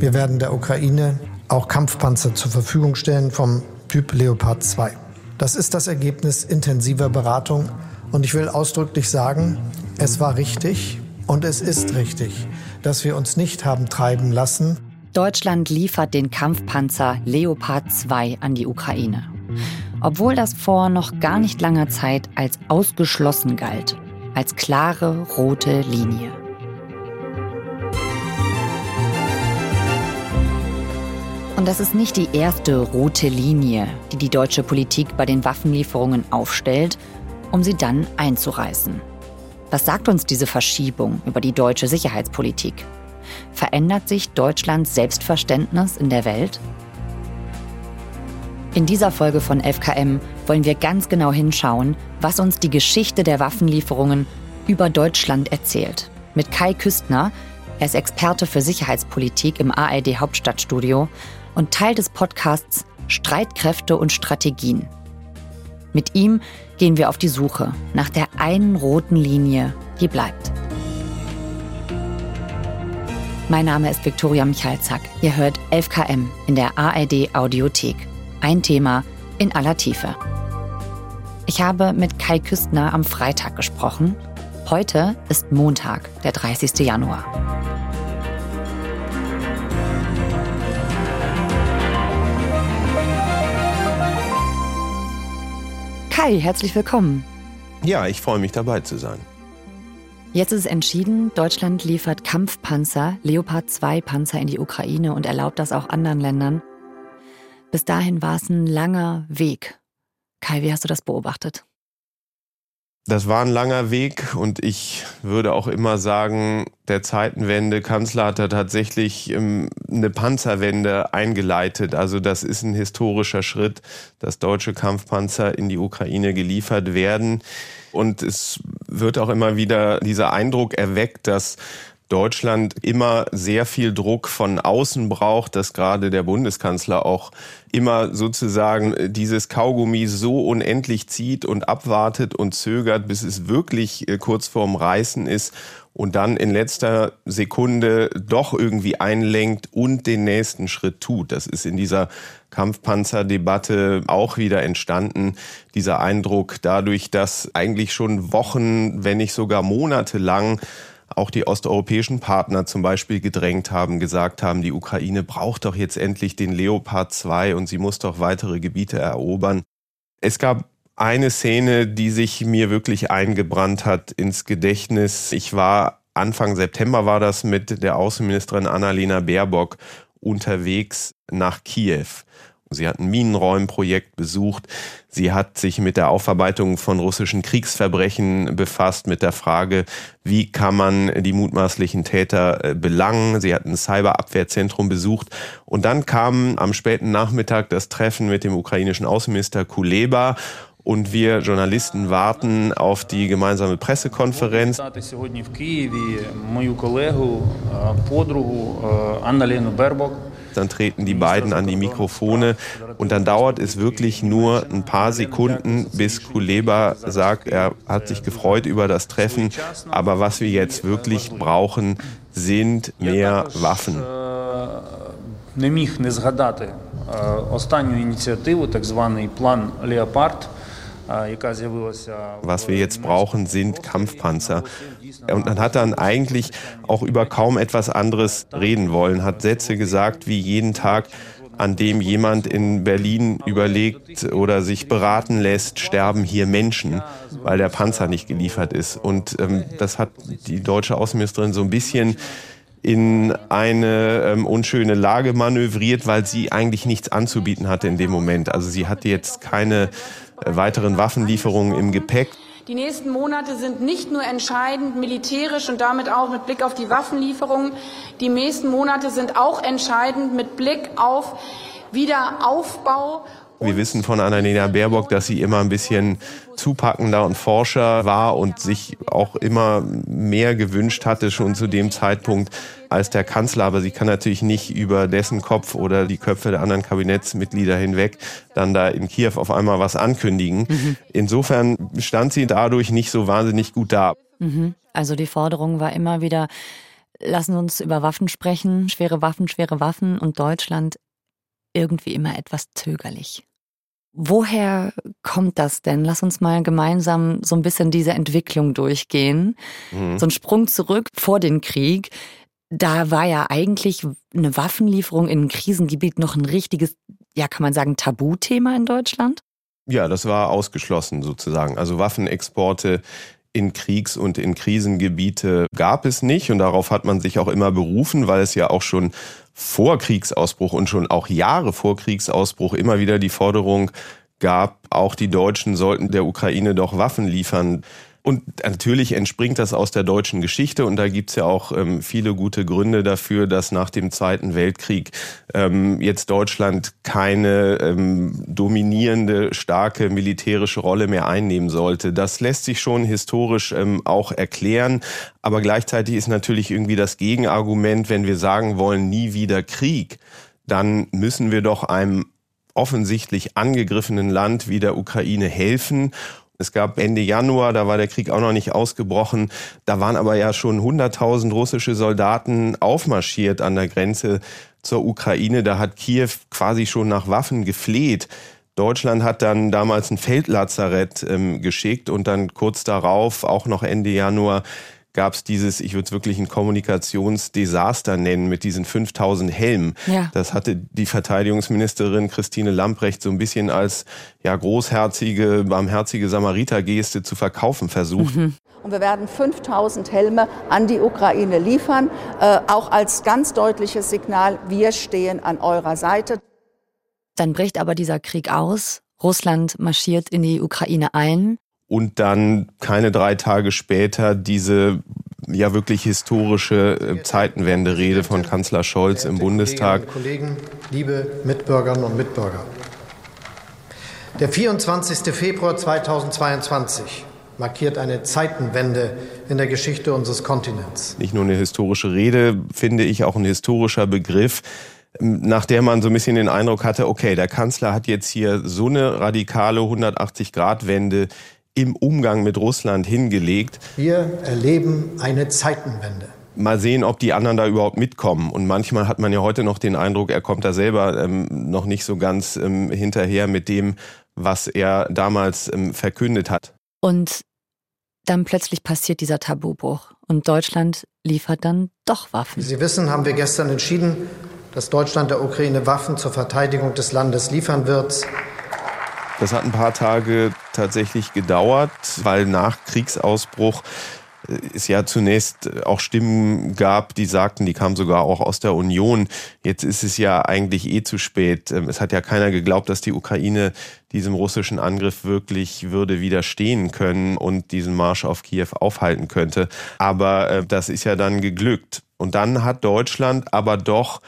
Wir werden der Ukraine auch Kampfpanzer zur Verfügung stellen vom Typ Leopard 2. Das ist das Ergebnis intensiver Beratung und ich will ausdrücklich sagen, es war richtig und es ist richtig, dass wir uns nicht haben treiben lassen. Deutschland liefert den Kampfpanzer Leopard 2 an die Ukraine. Obwohl das vor noch gar nicht langer Zeit als ausgeschlossen galt, als klare rote Linie. Und das ist nicht die erste rote Linie, die die deutsche Politik bei den Waffenlieferungen aufstellt, um sie dann einzureißen. Was sagt uns diese Verschiebung über die deutsche Sicherheitspolitik? Verändert sich Deutschlands Selbstverständnis in der Welt? In dieser Folge von FKM wollen wir ganz genau hinschauen, was uns die Geschichte der Waffenlieferungen über Deutschland erzählt. Mit Kai Küstner, er ist Experte für Sicherheitspolitik im ARD Hauptstadtstudio und Teil des Podcasts Streitkräfte und Strategien. Mit ihm gehen wir auf die Suche nach der einen roten Linie, die bleibt. Mein Name ist Viktoria Michalzack. Ihr hört 11KM in der ARD Audiothek. Ein Thema in aller Tiefe. Ich habe mit Kai Küstner am Freitag gesprochen. Heute ist Montag, der 30. Januar. Kai, herzlich willkommen. Ja, ich freue mich dabei zu sein. Jetzt ist es entschieden, Deutschland liefert Kampfpanzer, Leopard 2 Panzer in die Ukraine und erlaubt das auch anderen Ländern. Bis dahin war es ein langer Weg. Kai, wie hast du das beobachtet? Das war ein langer Weg und ich würde auch immer sagen, der Zeitenwende Kanzler hat da tatsächlich ähm, eine Panzerwende eingeleitet. Also das ist ein historischer Schritt, dass deutsche Kampfpanzer in die Ukraine geliefert werden. Und es wird auch immer wieder dieser Eindruck erweckt, dass Deutschland immer sehr viel Druck von außen braucht, dass gerade der Bundeskanzler auch immer sozusagen dieses Kaugummi so unendlich zieht und abwartet und zögert, bis es wirklich äh, kurz vorm Reißen ist und dann in letzter Sekunde doch irgendwie einlenkt und den nächsten Schritt tut. Das ist in dieser Kampfpanzerdebatte auch wieder entstanden, dieser Eindruck dadurch, dass eigentlich schon Wochen, wenn nicht sogar Monate lang auch die osteuropäischen Partner zum Beispiel gedrängt haben, gesagt haben, die Ukraine braucht doch jetzt endlich den Leopard 2 und sie muss doch weitere Gebiete erobern. Es gab eine Szene, die sich mir wirklich eingebrannt hat ins Gedächtnis. Ich war Anfang September war das mit der Außenministerin Annalena Baerbock unterwegs nach Kiew. Sie hat ein Minenräumprojekt besucht. Sie hat sich mit der Aufarbeitung von russischen Kriegsverbrechen befasst, mit der Frage, wie kann man die mutmaßlichen Täter äh, belangen. Sie hat ein Cyberabwehrzentrum besucht. Und dann kam am späten Nachmittag das Treffen mit dem ukrainischen Außenminister Kuleba und wir Journalisten warten auf die gemeinsame Pressekonferenz. Dann treten die beiden an die Mikrofone und dann dauert es wirklich nur ein paar Sekunden, bis Kuleba sagt, er hat sich gefreut über das Treffen, aber was wir jetzt wirklich brauchen, sind mehr Waffen. Не міг не згадати останню ініціативу, так званий план Леопард. was wir jetzt brauchen, sind Kampfpanzer. Und man hat dann eigentlich auch über kaum etwas anderes reden wollen, hat Sätze gesagt wie jeden Tag, an dem jemand in Berlin überlegt oder sich beraten lässt, sterben hier Menschen, weil der Panzer nicht geliefert ist. Und ähm, das hat die deutsche Außenministerin so ein bisschen in eine ähm, unschöne Lage manövriert, weil sie eigentlich nichts anzubieten hatte in dem Moment. Also sie hatte jetzt keine weiteren Waffenlieferungen im Gepäck. Die nächsten Monate sind nicht nur entscheidend militärisch und damit auch mit Blick auf die Waffenlieferungen. Die nächsten Monate sind auch entscheidend mit Blick auf Wiederaufbau wir wissen von Annalena Baerbock, dass sie immer ein bisschen zupackender und forscher war und sich auch immer mehr gewünscht hatte, schon zu dem Zeitpunkt als der Kanzler. Aber sie kann natürlich nicht über dessen Kopf oder die Köpfe der anderen Kabinettsmitglieder hinweg dann da in Kiew auf einmal was ankündigen. Mhm. Insofern stand sie dadurch nicht so wahnsinnig gut da. Mhm. Also die Forderung war immer wieder, lassen uns über Waffen sprechen, schwere Waffen, schwere Waffen und Deutschland irgendwie immer etwas zögerlich. Woher kommt das denn? Lass uns mal gemeinsam so ein bisschen diese Entwicklung durchgehen. Mhm. So ein Sprung zurück vor den Krieg. Da war ja eigentlich eine Waffenlieferung in ein Krisengebiet noch ein richtiges, ja, kann man sagen, Tabuthema in Deutschland? Ja, das war ausgeschlossen sozusagen. Also Waffenexporte in Kriegs- und in Krisengebiete gab es nicht und darauf hat man sich auch immer berufen, weil es ja auch schon vor Kriegsausbruch und schon auch Jahre vor Kriegsausbruch immer wieder die Forderung gab, auch die Deutschen sollten der Ukraine doch Waffen liefern. Und natürlich entspringt das aus der deutschen Geschichte und da gibt's ja auch ähm, viele gute Gründe dafür, dass nach dem Zweiten Weltkrieg ähm, jetzt Deutschland keine ähm, dominierende, starke militärische Rolle mehr einnehmen sollte. Das lässt sich schon historisch ähm, auch erklären, aber gleichzeitig ist natürlich irgendwie das Gegenargument, wenn wir sagen wollen, nie wieder Krieg, dann müssen wir doch einem offensichtlich angegriffenen Land wie der Ukraine helfen. Es gab Ende Januar, da war der Krieg auch noch nicht ausgebrochen. Da waren aber ja schon 100.000 russische Soldaten aufmarschiert an der Grenze zur Ukraine. Da hat Kiew quasi schon nach Waffen gefleht. Deutschland hat dann damals ein Feldlazarett ähm, geschickt und dann kurz darauf, auch noch Ende Januar, gab es dieses, ich würde es wirklich ein Kommunikationsdesaster nennen, mit diesen 5000 Helmen. Ja. Das hatte die Verteidigungsministerin Christine Lamprecht so ein bisschen als ja, großherzige, barmherzige Samaritergeste zu verkaufen versucht. Mhm. Und wir werden 5000 Helme an die Ukraine liefern, äh, auch als ganz deutliches Signal, wir stehen an eurer Seite. Dann bricht aber dieser Krieg aus. Russland marschiert in die Ukraine ein und dann keine drei Tage später diese ja wirklich historische äh, Zeitenwende-Rede von Kanzler Scholz im Bundestag. Kollegen, liebe Mitbürgerinnen und Mitbürger. Der 24. Februar 2022 markiert eine Zeitenwende in der Geschichte unseres Kontinents. Nicht nur eine historische Rede, finde ich auch ein historischer Begriff, nach der man so ein bisschen den Eindruck hatte, okay, der Kanzler hat jetzt hier so eine radikale 180-Grad-Wende im Umgang mit Russland hingelegt. Wir erleben eine Zeitenwende. Mal sehen, ob die anderen da überhaupt mitkommen. Und manchmal hat man ja heute noch den Eindruck, er kommt da selber ähm, noch nicht so ganz ähm, hinterher mit dem, was er damals ähm, verkündet hat. Und dann plötzlich passiert dieser Tabubruch und Deutschland liefert dann doch Waffen. Wie Sie wissen, haben wir gestern entschieden, dass Deutschland der Ukraine Waffen zur Verteidigung des Landes liefern wird. Das hat ein paar Tage tatsächlich gedauert, weil nach Kriegsausbruch äh, es ja zunächst auch Stimmen gab, die sagten, die kamen sogar auch aus der Union. Jetzt ist es ja eigentlich eh zu spät. Ähm, es hat ja keiner geglaubt, dass die Ukraine diesem russischen Angriff wirklich würde widerstehen können und diesen Marsch auf Kiew aufhalten könnte. Aber äh, das ist ja dann geglückt. Und dann hat Deutschland aber doch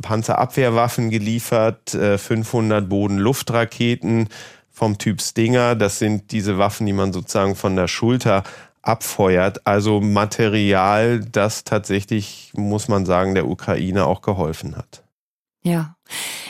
Panzerabwehrwaffen geliefert, 500 äh, Boden-Luftraketen vom Typ Stinger. Das sind diese Waffen, die man sozusagen von der Schulter abfeuert. Also Material, das tatsächlich, muss man sagen, der Ukraine auch geholfen hat. Ja.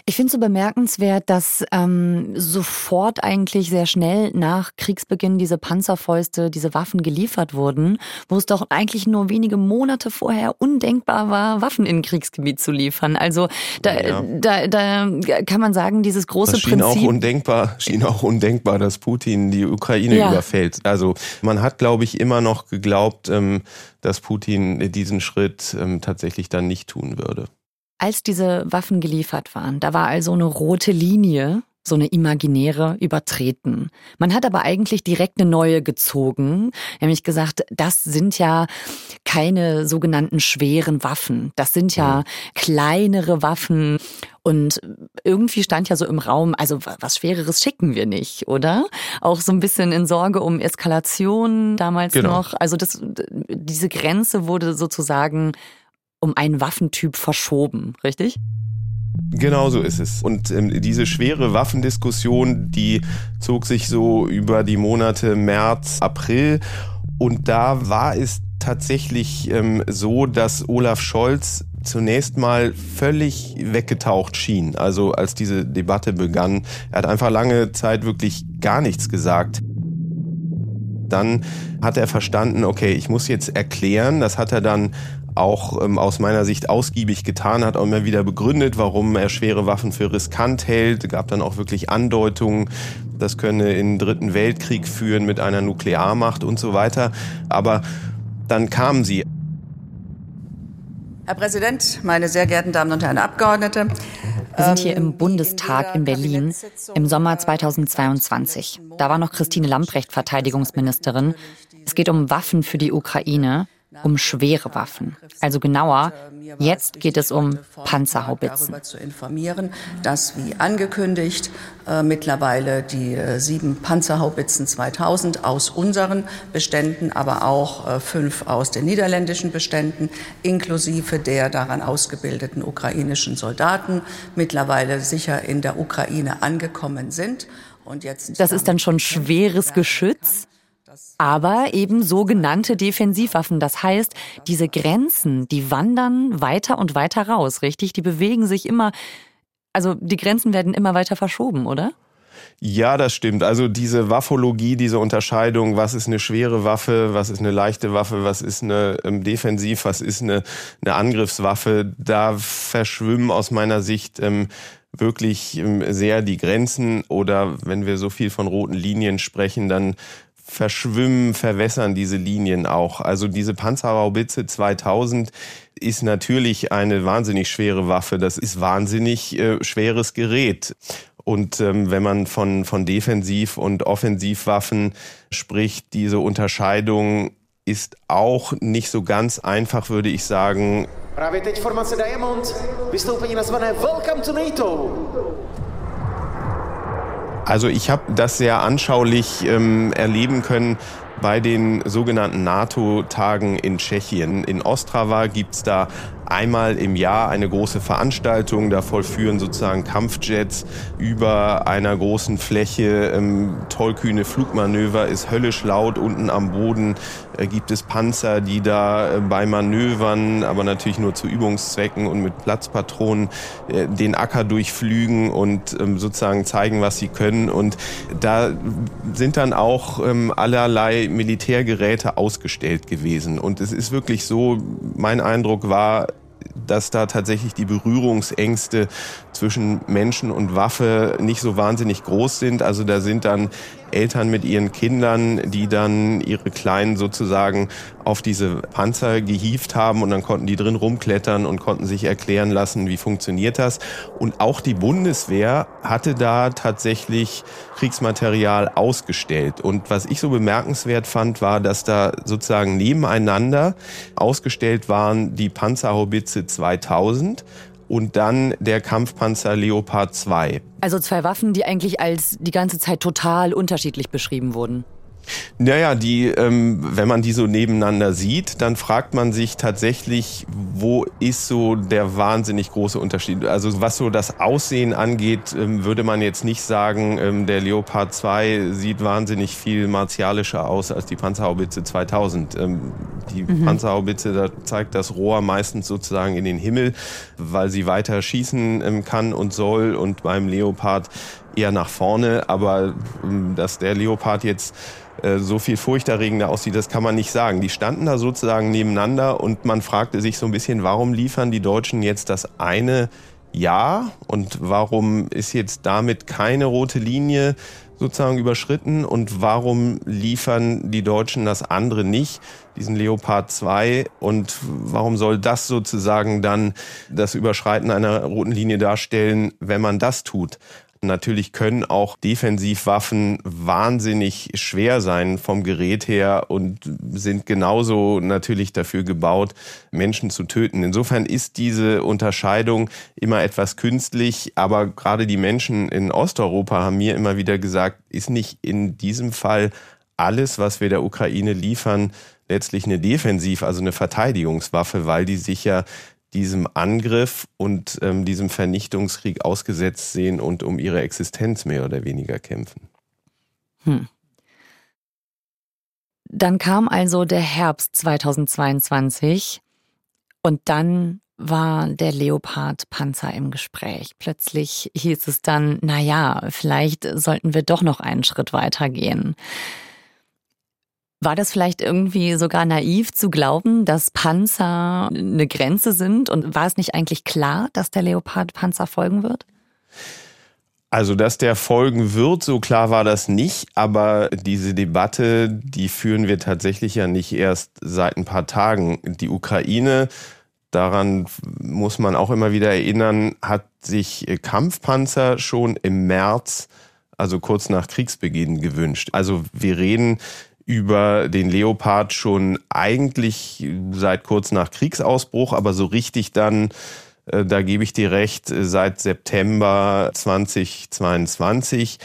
Ich finde es so bemerkenswert, dass ähm, sofort eigentlich sehr schnell nach Kriegsbeginn diese Panzerfäuste, diese Waffen geliefert wurden, wo es doch eigentlich nur wenige Monate vorher undenkbar war, Waffen in Kriegsgebiet zu liefern. Also da, ja. da, da kann man sagen, dieses große das schien Prinzip. Auch undenkbar, schien auch undenkbar, dass Putin die Ukraine ja. überfällt. Also man hat, glaube ich, immer noch geglaubt, ähm, dass Putin diesen Schritt ähm, tatsächlich dann nicht tun würde als diese Waffen geliefert waren, da war also eine rote Linie, so eine imaginäre, übertreten. Man hat aber eigentlich direkt eine neue gezogen, nämlich gesagt, das sind ja keine sogenannten schweren Waffen, das sind ja mhm. kleinere Waffen. Und irgendwie stand ja so im Raum, also was Schwereres schicken wir nicht, oder? Auch so ein bisschen in Sorge um Eskalation damals genau. noch. Also das, diese Grenze wurde sozusagen um einen Waffentyp verschoben, richtig? Genau so ist es. Und ähm, diese schwere Waffendiskussion, die zog sich so über die Monate März, April. Und da war es tatsächlich ähm, so, dass Olaf Scholz zunächst mal völlig weggetaucht schien. Also als diese Debatte begann, er hat einfach lange Zeit wirklich gar nichts gesagt dann hat er verstanden, okay, ich muss jetzt erklären, das hat er dann auch ähm, aus meiner Sicht ausgiebig getan hat, auch immer wieder begründet, warum er schwere Waffen für riskant hält. Gab dann auch wirklich Andeutungen, das könne in den Dritten Weltkrieg führen mit einer Nuklearmacht und so weiter. Aber dann kamen sie. Herr Präsident, meine sehr geehrten Damen und Herren Abgeordnete. Wir sind hier im ähm, Bundestag in Berlin im Sommer 2022. Da war noch Christine Lamprecht Verteidigungsministerin. Es geht um Waffen für die Ukraine um schwere Waffen. Also genauer, jetzt geht es um Panzerhaubitzen. Darüber zu informieren, dass wie angekündigt äh, mittlerweile die äh, sieben Panzerhaubitzen 2000 aus unseren Beständen, aber auch äh, fünf aus den niederländischen Beständen, inklusive der daran ausgebildeten ukrainischen Soldaten, mittlerweile sicher in der Ukraine angekommen sind. Und jetzt das ist dann schon schweres Geschütz aber eben sogenannte Defensivwaffen. Das heißt, diese Grenzen, die wandern weiter und weiter raus, richtig? Die bewegen sich immer, also die Grenzen werden immer weiter verschoben, oder? Ja, das stimmt. Also diese Waffologie, diese Unterscheidung, was ist eine schwere Waffe, was ist eine leichte Waffe, was ist eine ähm, Defensiv, was ist eine, eine Angriffswaffe, da verschwimmen aus meiner Sicht ähm, wirklich ähm, sehr die Grenzen oder wenn wir so viel von roten Linien sprechen, dann verschwimmen, verwässern diese Linien auch. Also diese Panzerhaubitze 2000 ist natürlich eine wahnsinnig schwere Waffe. Das ist wahnsinnig äh, schweres Gerät. Und ähm, wenn man von, von Defensiv- und Offensivwaffen spricht, diese Unterscheidung ist auch nicht so ganz einfach, würde ich sagen. Právě teď formace Diamond, vystoupení nazvané Welcome to NATO. Also ich habe das sehr anschaulich ähm, erleben können bei den sogenannten NATO-Tagen in Tschechien. In Ostrava gibt's da einmal im Jahr eine große Veranstaltung. Da vollführen sozusagen Kampfjets über einer großen Fläche ähm, tollkühne Flugmanöver, ist höllisch laut. Unten am Boden gibt es Panzer, die da äh, bei Manövern, aber natürlich nur zu Übungszwecken und mit Platzpatronen äh, den Acker durchflügen und ähm, sozusagen zeigen, was sie können. Und da sind dann auch ähm, allerlei Militärgeräte ausgestellt gewesen. Und es ist wirklich so, mein Eindruck war, dass da tatsächlich die Berührungsängste zwischen Menschen und Waffe nicht so wahnsinnig groß sind. Also da sind dann Eltern mit ihren Kindern, die dann ihre Kleinen sozusagen auf diese Panzer gehievt haben und dann konnten die drin rumklettern und konnten sich erklären lassen, wie funktioniert das. Und auch die Bundeswehr hatte da tatsächlich Kriegsmaterial ausgestellt. Und was ich so bemerkenswert fand, war, dass da sozusagen nebeneinander ausgestellt waren die Panzerhaubitze 2000 und dann der Kampfpanzer Leopard 2. Also zwei Waffen, die eigentlich als die ganze Zeit total unterschiedlich beschrieben wurden. Naja, die, ähm, wenn man die so nebeneinander sieht, dann fragt man sich tatsächlich, wo ist so der wahnsinnig große Unterschied? Also was so das Aussehen angeht, ähm, würde man jetzt nicht sagen, ähm, der Leopard 2 sieht wahnsinnig viel martialischer aus als die Panzerhaubitze 2000. Ähm, die mhm. Panzerhaubitze, da zeigt das Rohr meistens sozusagen in den Himmel, weil sie weiter schießen ähm, kann und soll und beim Leopard eher nach vorne. Aber ähm, dass der Leopard jetzt so viel furchterregender aussieht, das kann man nicht sagen. Die standen da sozusagen nebeneinander und man fragte sich so ein bisschen, warum liefern die Deutschen jetzt das eine Ja und warum ist jetzt damit keine rote Linie sozusagen überschritten und warum liefern die Deutschen das andere nicht, diesen Leopard 2 und warum soll das sozusagen dann das Überschreiten einer roten Linie darstellen, wenn man das tut? Natürlich können auch Defensivwaffen wahnsinnig schwer sein vom Gerät her und sind genauso natürlich dafür gebaut, Menschen zu töten. Insofern ist diese Unterscheidung immer etwas künstlich, aber gerade die Menschen in Osteuropa haben mir immer wieder gesagt, ist nicht in diesem Fall alles, was wir der Ukraine liefern, letztlich eine Defensiv, also eine Verteidigungswaffe, weil die sich ja diesem Angriff und ähm, diesem Vernichtungskrieg ausgesetzt sehen und um ihre Existenz mehr oder weniger kämpfen. Hm. Dann kam also der Herbst 2022 und dann war der Leopard-Panzer im Gespräch. Plötzlich hieß es dann, na ja, vielleicht sollten wir doch noch einen Schritt weiter gehen. War das vielleicht irgendwie sogar naiv zu glauben, dass Panzer eine Grenze sind? Und war es nicht eigentlich klar, dass der Leopard Panzer folgen wird? Also, dass der folgen wird, so klar war das nicht. Aber diese Debatte, die führen wir tatsächlich ja nicht erst seit ein paar Tagen. Die Ukraine, daran muss man auch immer wieder erinnern, hat sich Kampfpanzer schon im März, also kurz nach Kriegsbeginn, gewünscht. Also wir reden über den Leopard schon eigentlich seit kurz nach Kriegsausbruch, aber so richtig dann, äh, da gebe ich dir recht, seit September 2022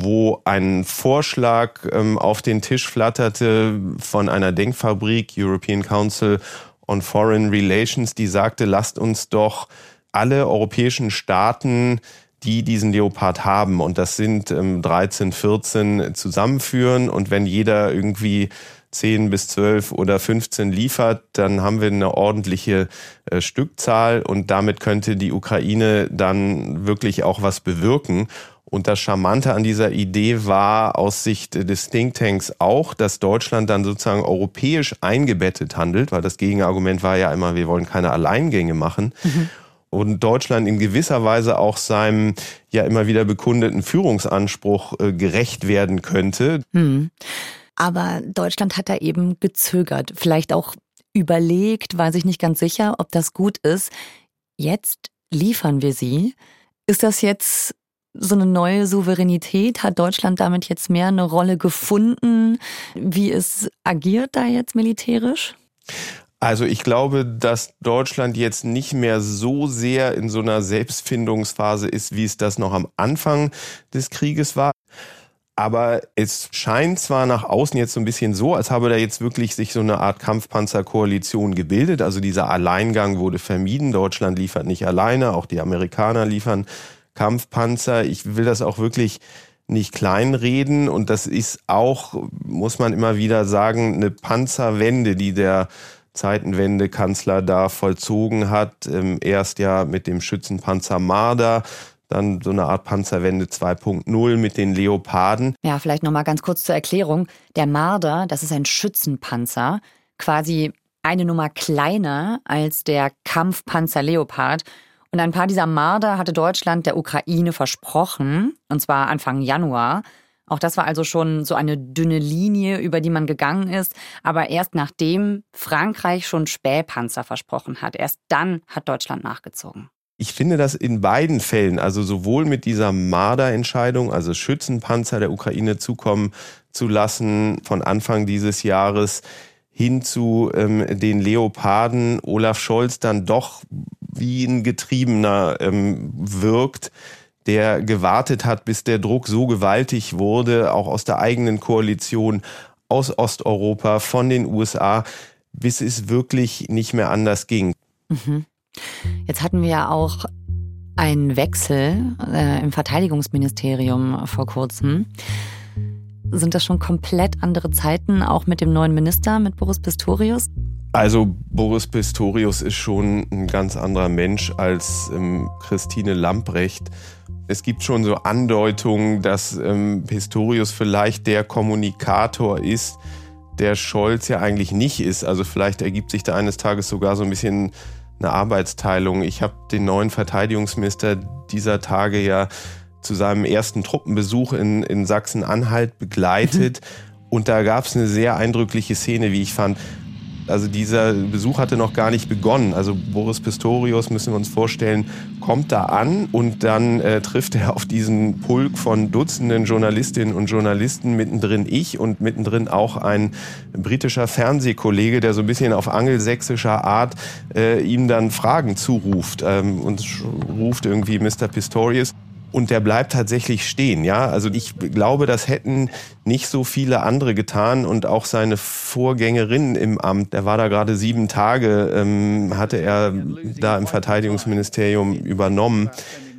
wo ein Vorschlag ähm, auf den Tisch flatterte von einer Denkfabrik, European Council on Foreign Relations, die sagte, lasst uns doch alle europäischen Staaten die diesen Leopard haben. Und das sind ähm, 13, 14 zusammenführen. Und wenn jeder irgendwie 10 bis 12 oder 15 liefert, dann haben wir eine ordentliche äh, Stückzahl und damit könnte die Ukraine dann wirklich auch was bewirken. Und das Charmante an dieser Idee war aus Sicht des Thinktanks auch, dass Deutschland dann sozusagen europäisch eingebettet handelt, weil das Gegenargument war ja immer, wir wollen keine Alleingänge machen. Mhm und Deutschland in gewisser Weise auch seinem ja immer wieder bekundeten Führungsanspruch äh, gerecht werden könnte. Hm. Aber Deutschland hat da eben gezögert, vielleicht auch überlegt, war sich nicht ganz sicher, ob das gut ist. Jetzt liefern wir sie. Ist das jetzt so eine neue Souveränität? Hat Deutschland damit jetzt mehr eine Rolle gefunden? Wie es agiert da jetzt militärisch? Also ich glaube, dass Deutschland jetzt nicht mehr so sehr in so einer Selbstfindungsphase ist, wie es das noch am Anfang des Krieges war. Aber es scheint zwar nach außen jetzt so ein bisschen so, als habe da jetzt wirklich sich so eine Art Kampfpanzerkoalition gebildet. Also dieser Alleingang wurde vermieden. Deutschland liefert nicht alleine, auch die Amerikaner liefern Kampfpanzer. Ich will das auch wirklich nicht kleinreden. Und das ist auch, muss man immer wieder sagen, eine Panzerwende, die der Zeitenwende-Kanzler da vollzogen hat. Erst ja mit dem Schützenpanzer Marder, dann so eine Art Panzerwende 2.0 mit den Leoparden. Ja, vielleicht noch mal ganz kurz zur Erklärung. Der Marder, das ist ein Schützenpanzer, quasi eine Nummer kleiner als der Kampfpanzer Leopard. Und ein paar dieser Marder hatte Deutschland der Ukraine versprochen, und zwar Anfang Januar. Auch das war also schon so eine dünne Linie, über die man gegangen ist. Aber erst nachdem Frankreich schon Spähpanzer versprochen hat, erst dann hat Deutschland nachgezogen. Ich finde das in beiden Fällen, also sowohl mit dieser Marder-Entscheidung, also Schützenpanzer der Ukraine zukommen zu lassen von Anfang dieses Jahres, hin zu ähm, den Leoparden Olaf Scholz dann doch wie ein Getriebener ähm, wirkt, der gewartet hat, bis der Druck so gewaltig wurde, auch aus der eigenen Koalition, aus Osteuropa, von den USA, bis es wirklich nicht mehr anders ging. Mhm. Jetzt hatten wir ja auch einen Wechsel äh, im Verteidigungsministerium vor kurzem. Sind das schon komplett andere Zeiten, auch mit dem neuen Minister, mit Boris Pistorius? Also Boris Pistorius ist schon ein ganz anderer Mensch als ähm, Christine Lamprecht. Es gibt schon so Andeutungen, dass ähm, Pistorius vielleicht der Kommunikator ist, der Scholz ja eigentlich nicht ist. Also vielleicht ergibt sich da eines Tages sogar so ein bisschen eine Arbeitsteilung. Ich habe den neuen Verteidigungsminister dieser Tage ja zu seinem ersten Truppenbesuch in, in Sachsen-Anhalt begleitet. Und da gab es eine sehr eindrückliche Szene, wie ich fand. Also dieser Besuch hatte noch gar nicht begonnen. Also Boris Pistorius, müssen wir uns vorstellen, kommt da an und dann äh, trifft er auf diesen Pulk von Dutzenden Journalistinnen und Journalisten, mittendrin ich und mittendrin auch ein britischer Fernsehkollege, der so ein bisschen auf angelsächsischer Art äh, ihm dann Fragen zuruft ähm, und ruft irgendwie Mr. Pistorius und der bleibt tatsächlich stehen. Ja, also ich glaube, das hätten nicht so viele andere getan und auch seine Vorgängerin im Amt. Der war da gerade sieben Tage, ähm, hatte er da im Verteidigungsministerium übernommen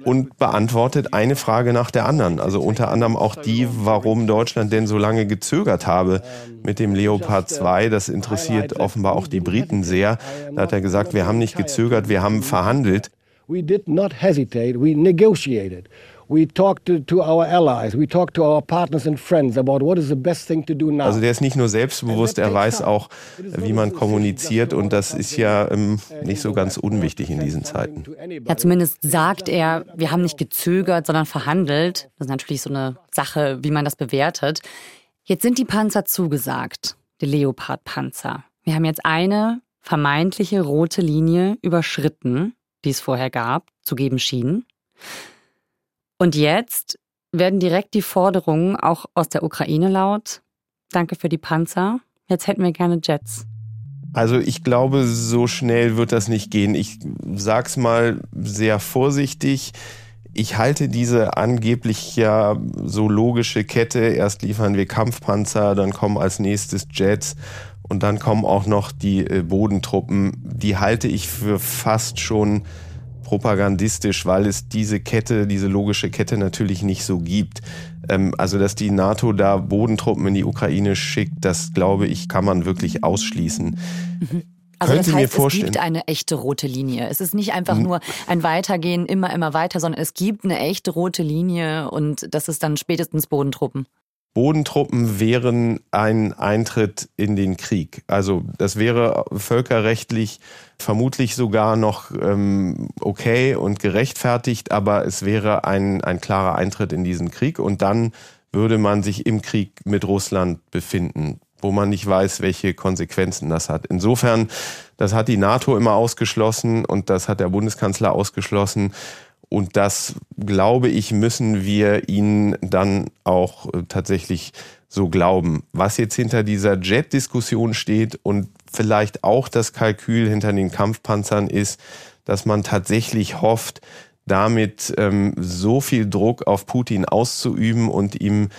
und beantwortet eine Frage nach der anderen. Also unter anderem auch die, warum Deutschland denn so lange gezögert habe mit dem Leopard 2. Das interessiert offenbar auch die Briten sehr. Da hat er gesagt, wir haben nicht gezögert, wir haben verhandelt. We did not hesitate, we negotiated. we talk to, to our allies, we talk to our partners and friends about what is the best thing to do now. Also der ist nicht nur selbstbewusst, er weiß auch, wie man kommuniziert und das ist ja ähm, nicht so ganz unwichtig in diesen Zeiten. Ja, zumindest sagt er, wir haben nicht gezögert, sondern verhandelt. Das ist natürlich so eine Sache, wie man das bewertet. Jetzt sind die Panzer zugesagt, die Leopard-Panzer. Wir haben jetzt eine vermeintliche rote Linie überschritten, die es vorher gab, zu geben schien. Und jetzt werden direkt die Forderungen auch aus der Ukraine laut. Danke für die Panzer. Jetzt hätten wir gerne Jets. Also ich glaube, so schnell wird das nicht gehen. Ich sag's mal sehr vorsichtig. Ich halte diese angeblich ja so logische Kette. Erst liefern wir Kampfpanzer, dann kommen als nächstes Jets und dann kommen auch noch die äh, Bodentruppen. Die halte ich für fast schon propagandistisch, weil es diese Kette, diese logische Kette natürlich nicht so gibt. Ähm, also, dass die NATO da Bodentruppen in die Ukraine schickt, das glaube ich, kann man wirklich ausschließen. Mhm. Also das heißt, es gibt eine echte rote Linie. Es ist nicht einfach nur ein Weitergehen, immer, immer weiter, sondern es gibt eine echte rote Linie und das ist dann spätestens Bodentruppen. Bodentruppen wären ein Eintritt in den Krieg. Also das wäre völkerrechtlich vermutlich sogar noch ähm, okay und gerechtfertigt, aber es wäre ein, ein klarer Eintritt in diesen Krieg und dann würde man sich im Krieg mit Russland befinden, wo man nicht weiß, welche Konsequenzen das hat. Insofern, das hat die NATO immer ausgeschlossen und das hat der Bundeskanzler ausgeschlossen. Und das, glaube ich, müssen wir ihnen dann auch äh, tatsächlich so glauben. Was jetzt hinter dieser Jet-Diskussion steht und vielleicht auch das Kalkül hinter den Kampfpanzern ist, dass man tatsächlich hofft, damit ähm, so viel Druck auf Putin auszuüben und ihm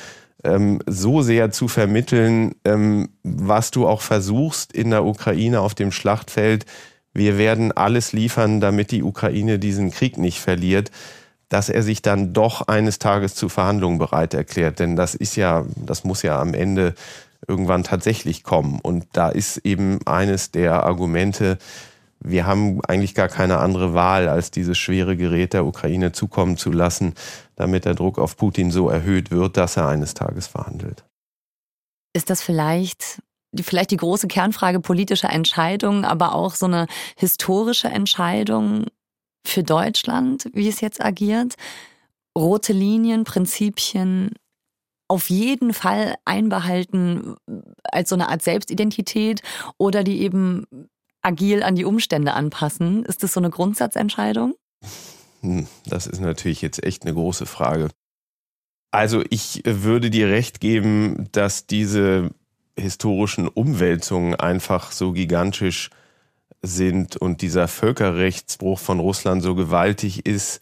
ähm, so sehr zu vermitteln, ähm, was du auch versuchst in der Ukraine auf dem Schlachtfeld, wir werden alles liefern, damit die Ukraine diesen Krieg nicht verliert, dass er sich dann doch eines Tages zu Verhandlungen bereit erklärt. Denn das ist ja, das muss ja am Ende irgendwann tatsächlich kommen. Und da ist eben eines der Argumente, wir haben eigentlich gar keine andere Wahl, als dieses schwere Gerät der Ukraine zukommen zu lassen, damit der Druck auf Putin so erhöht wird, dass er eines Tages verhandelt. Ist das vielleicht vielleicht die große Kernfrage politischer Entscheidungen, aber auch so eine historische Entscheidung für Deutschland, wie es jetzt agiert. Rote Linien, Prinzipien auf jeden Fall einbehalten als so eine Art Selbstidentität oder die eben agil an die Umstände anpassen. Ist das so eine Grundsatzentscheidung? Hm, das ist natürlich jetzt echt eine große Frage. Also ich würde dir recht geben, dass diese historischen Umwälzungen einfach so gigantisch sind und dieser Völkerrechtsbruch von Russland so gewaltig ist,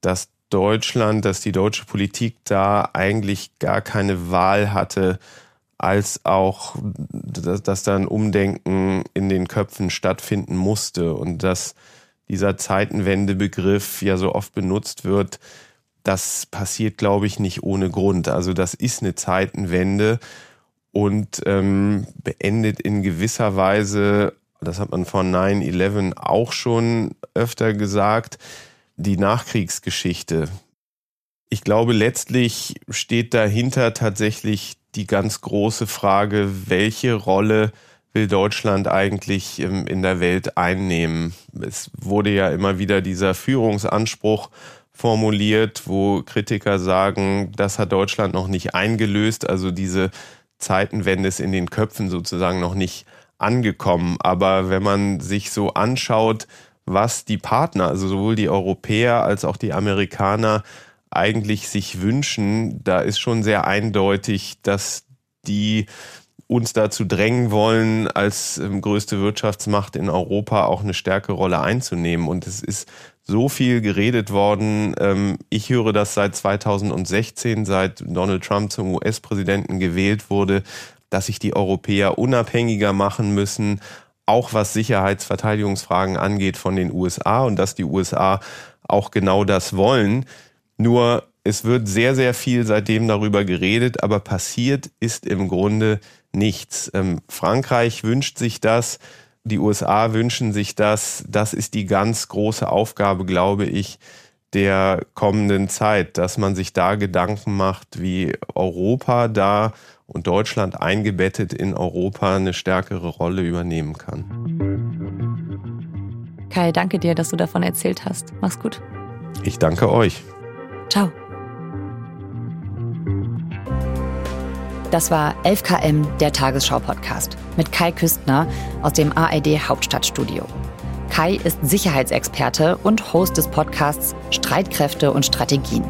dass Deutschland, dass die deutsche Politik da eigentlich gar keine Wahl hatte, als auch, dass, dass da ein Umdenken in den Köpfen stattfinden musste und dass dieser Zeitenwendebegriff ja so oft benutzt wird, das passiert, glaube ich, nicht ohne Grund. Also das ist eine Zeitenwende und ähm, beendet in gewisser Weise, das hat man von 9-11 auch schon öfter gesagt, die Nachkriegsgeschichte. Ich glaube, letztlich steht dahinter tatsächlich die ganz große Frage, welche Rolle will Deutschland eigentlich in der Welt einnehmen? Es wurde ja immer wieder dieser Führungsanspruch formuliert, wo Kritiker sagen, das hat Deutschland noch nicht eingelöst. Also diese Zeitenwende ist in den Köpfen sozusagen noch nicht angekommen. Aber wenn man sich so anschaut, was die Partner, also sowohl die Europäer als auch die Amerikaner eigentlich sich wünschen, da ist schon sehr eindeutig, dass die uns dazu drängen wollen, als ähm, größte Wirtschaftsmacht in Europa auch eine stärkere Rolle einzunehmen. Und es ist so viel geredet worden. Ähm, ich höre das seit 2016, seit Donald Trump zum US-Präsidenten gewählt wurde, dass sich die Europäer unabhängiger machen müssen, auch was Sicherheitsverteidigungsfragen angeht von den USA und dass die USA auch genau das wollen. Nur es wird sehr, sehr viel seitdem darüber geredet, aber passiert ist im Grunde nichts. Ähm, Frankreich wünscht sich das. Die USA wünschen sich das. Das ist die ganz große Aufgabe, glaube ich, der kommenden Zeit, dass man sich da Gedanken macht, wie Europa da und Deutschland eingebettet in Europa eine stärkere Rolle übernehmen kann. Kai, danke dir, dass du davon erzählt hast. Mach's gut. Ich danke euch. Ciao. Das war 11KM, der Tagesschau-Podcast mit Kai Küstner aus dem ARD Hauptstadtstudio. Kai ist Sicherheitsexperte und Host des Podcasts Streitkräfte und Strategien.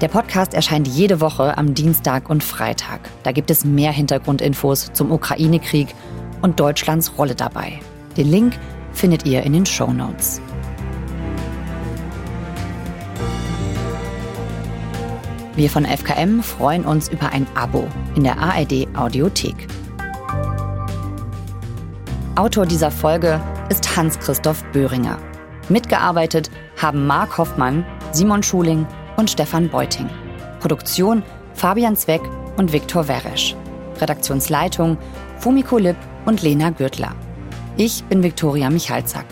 Der Podcast erscheint jede Woche am Dienstag und Freitag. Da gibt es mehr Hintergrundinfos zum Ukraine-Krieg und Deutschlands Rolle dabei. Den Link findet ihr in den Show Notes. Wir von FKM freuen uns über ein Abo in der ARD Audiothek. Autor dieser Folge ist Hans-Christoph Böhringer. Mitgearbeitet haben Marc Hoffmann, Simon Schuling und Stefan Beuting. Produktion Fabian Zweck und Viktor Weresch. Redaktionsleitung Fumiko Lipp und Lena Gürtler. Ich bin Viktoria Michalzack.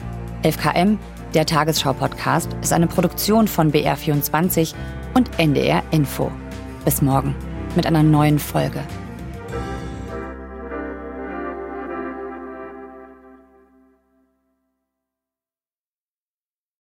11KM, der Tagesschau-Podcast, ist eine Produktion von BR24 und NDR Info. Bis morgen mit einer neuen Folge.